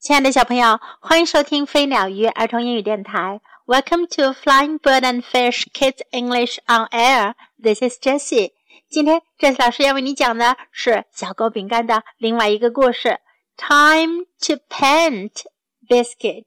亲爱的小朋友，欢迎收听飞鸟鱼儿童英语电台。Welcome to Flying Bird and Fish Kids English on Air. This is Jessie. 今天，Jessie 老师要为你讲的是小狗饼干的另外一个故事。Time to paint biscuit.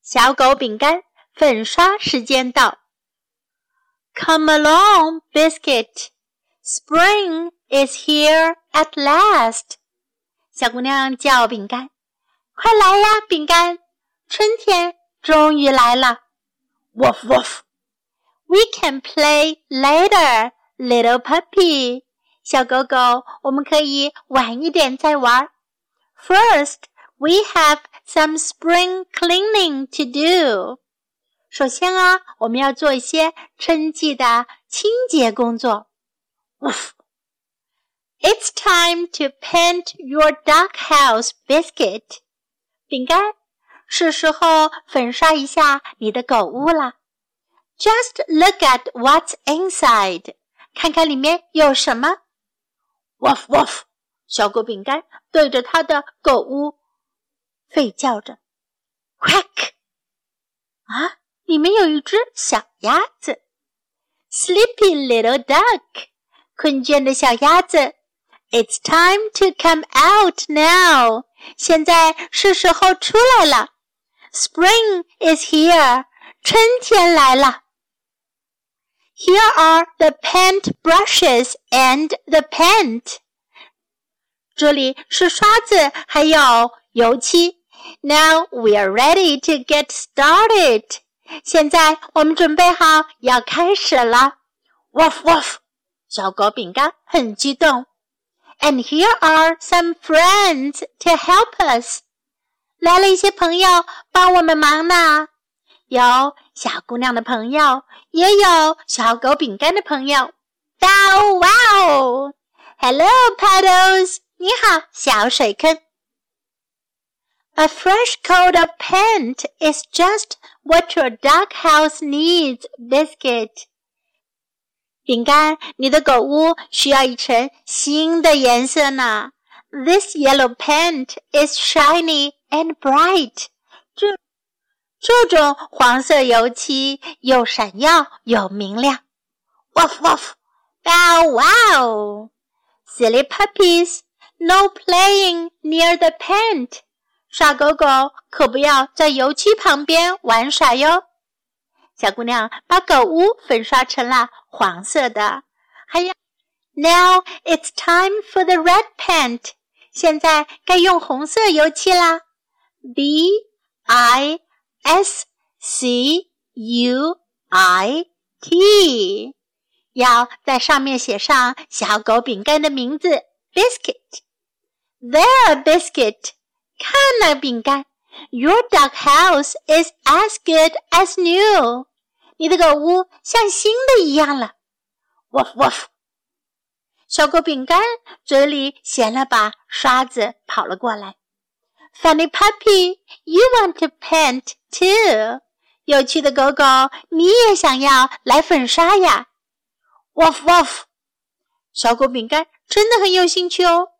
小狗饼干粉刷时间到。Come along, biscuit. Spring is here at last. 小姑娘叫饼干。快来呀，饼干！春天终于来了。Woof woof. We can play later, little puppy. 小狗狗，我们可以晚一点再玩。First, we have some spring cleaning to do. 首先啊，我们要做一些春季的清洁工作。Woof. It's time to paint your doghouse biscuit. 饼干，是时候粉刷一下你的狗屋了。Just look at what's inside，看看里面有什么。Woof woof，小狗饼干对着它的狗屋吠叫着。Quack，啊，里面有一只小鸭子。Sleepy little duck，困倦的小鸭子。It's time to come out now. 现在是时候出来了。Spring is here. 春天来了。Here are the paint brushes and the paint. 这里是刷子，还有油漆。Now we are ready to get started. 现在我们准备好要开始了。Woof woof，小狗饼干很激动。 and here are some friends to help us. 来了一些朋友帮我们忙呢，有小姑娘的朋友，也有小狗饼干的朋友。Bow wow! Hello, puddles. 你好，小水坑。A fresh coat of paint is just what your doghouse needs, Biscuit. 饼干，你的狗屋需要一层新的颜色呢。This yellow paint is shiny and bright。这这种黄色油漆又闪耀又明亮。Woof woof! Bow wow! Silly puppies, no playing near the paint。傻狗狗可不要在油漆旁边玩耍哟。小姑娘把狗屋粉刷成了黄色的，还要。Now it's time for the red paint。现在该用红色油漆啦。B I S C U I T，要在上面写上小狗饼干的名字，Biscuit。There, Biscuit，看那饼干。Your dog house is as good as new. 你的狗屋像新的一样了。Woof woof。小狗饼干嘴里衔了把刷子跑了过来。Funny puppy, you want to paint too? 有趣的狗狗，你也想要来粉刷呀？Woof woof。小狗饼干真的很有兴趣哦。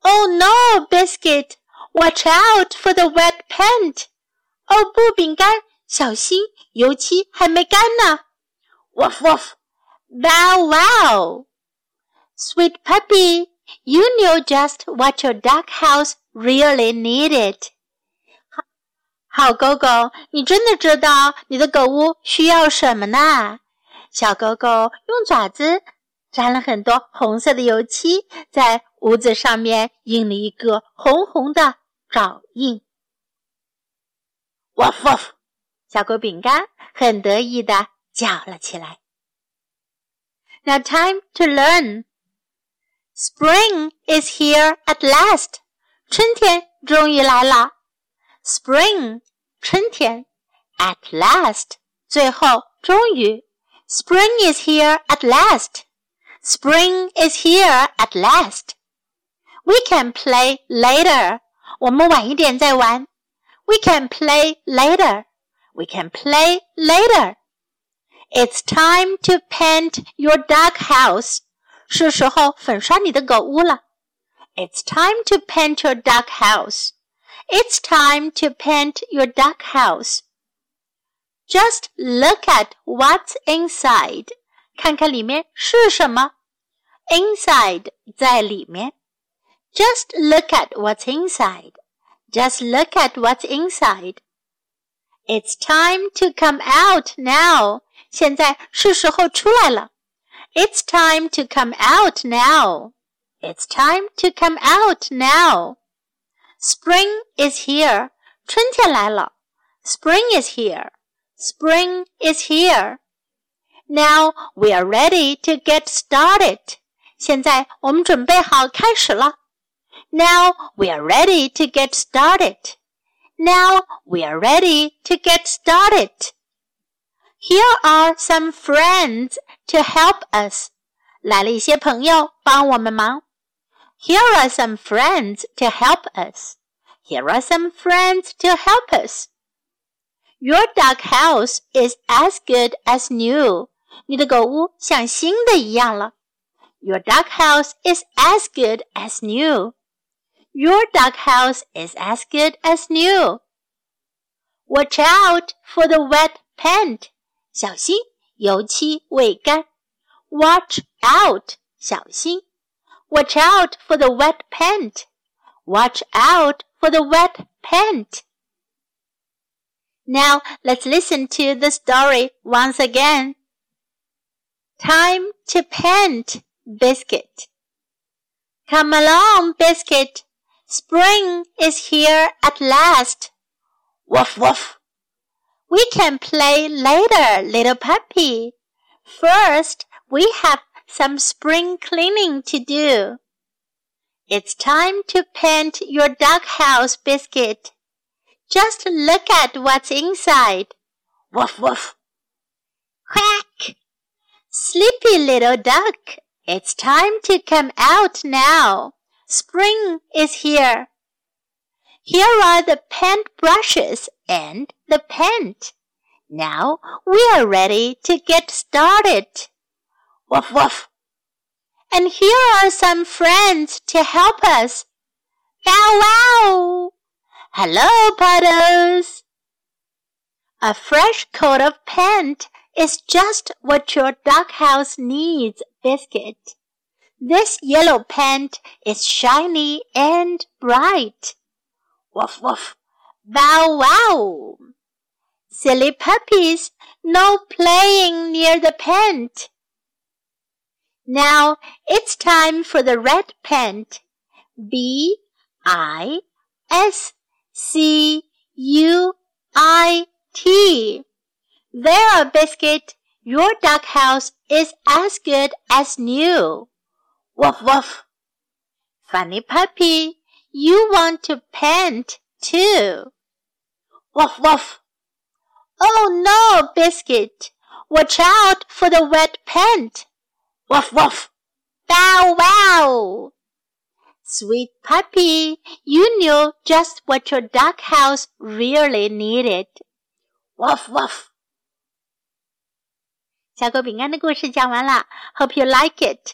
Oh no, biscuit! Watch out for the wet paint！哦不，饼干，小心，油漆还没干呢。Woof woof! Bow wow! Sweet puppy, you knew just what your duck house really needed. 好，好狗狗，你真的知道你的狗屋需要什么呢？小狗狗用爪子沾了很多红色的油漆，在屋子上面印了一个红红的。爪印。Woof woof，小狗饼干很得意的叫了起来。Now time to learn. Spring is here at last. 春天终于来了。Spring，春天。At last，最后终于。Spring is here at last. Spring is here at last. We can play later. 我们晚一点再玩。We can play later. We can play later. It's time to paint your dog house. 是时候粉刷你的狗屋了。It's time to paint your dog house. it's time to paint your duck house. Just look at what's inside. 看看里面是什么。Inside 在里面。Just look at what's inside. Just look at what's inside. It's time to come out now. 现在是时候出来了。It's time to come out now. It's time to come out now. Spring is here. 春天来了。Spring is here. Spring is here. Now we are ready to get started. 现在我们准备好开始了。Now we are ready to get started. Now we are ready to get started. Here are some friends to help us. 来了一些朋友帮我们忙。Here are some friends to help us. Here are some friends to help us. Your duck house is as good as new. 你的狗屋像新的一样了。Your duck house is as good as new. Your duck house is as good as new. Watch out for the wet paint. 小心，油漆未干。Watch out，小心。Watch out for the wet paint. Watch out for the wet paint. Now let's listen to the story once again. Time to paint Biscuit. Come along, Biscuit. Spring is here at last. Woof woof. We can play later, little puppy. First, we have some spring cleaning to do. It's time to paint your duck house, Biscuit. Just look at what's inside. Woof woof. Quack! Sleepy little duck, it's time to come out now. Spring is here. Here are the paint brushes and the paint. Now we are ready to get started. Woof woof. And here are some friends to help us. Bow wow. Hello, Puddles. A fresh coat of paint is just what your duck house needs, Biscuit. This yellow paint is shiny and bright. Woof woof. Bow wow. Silly puppies, no playing near the paint. Now it's time for the red paint. B I S C U I T. There, Biscuit. Your duck house is as good as new. Woof woof. Funny puppy, you want to paint too. Woof woof. Oh no, Biscuit. Watch out for the wet paint. Woof woof. Bow wow. Sweet puppy, you knew just what your duck house really needed. Woof woof. 小狗饼干的故事讲完了，Hope you like it.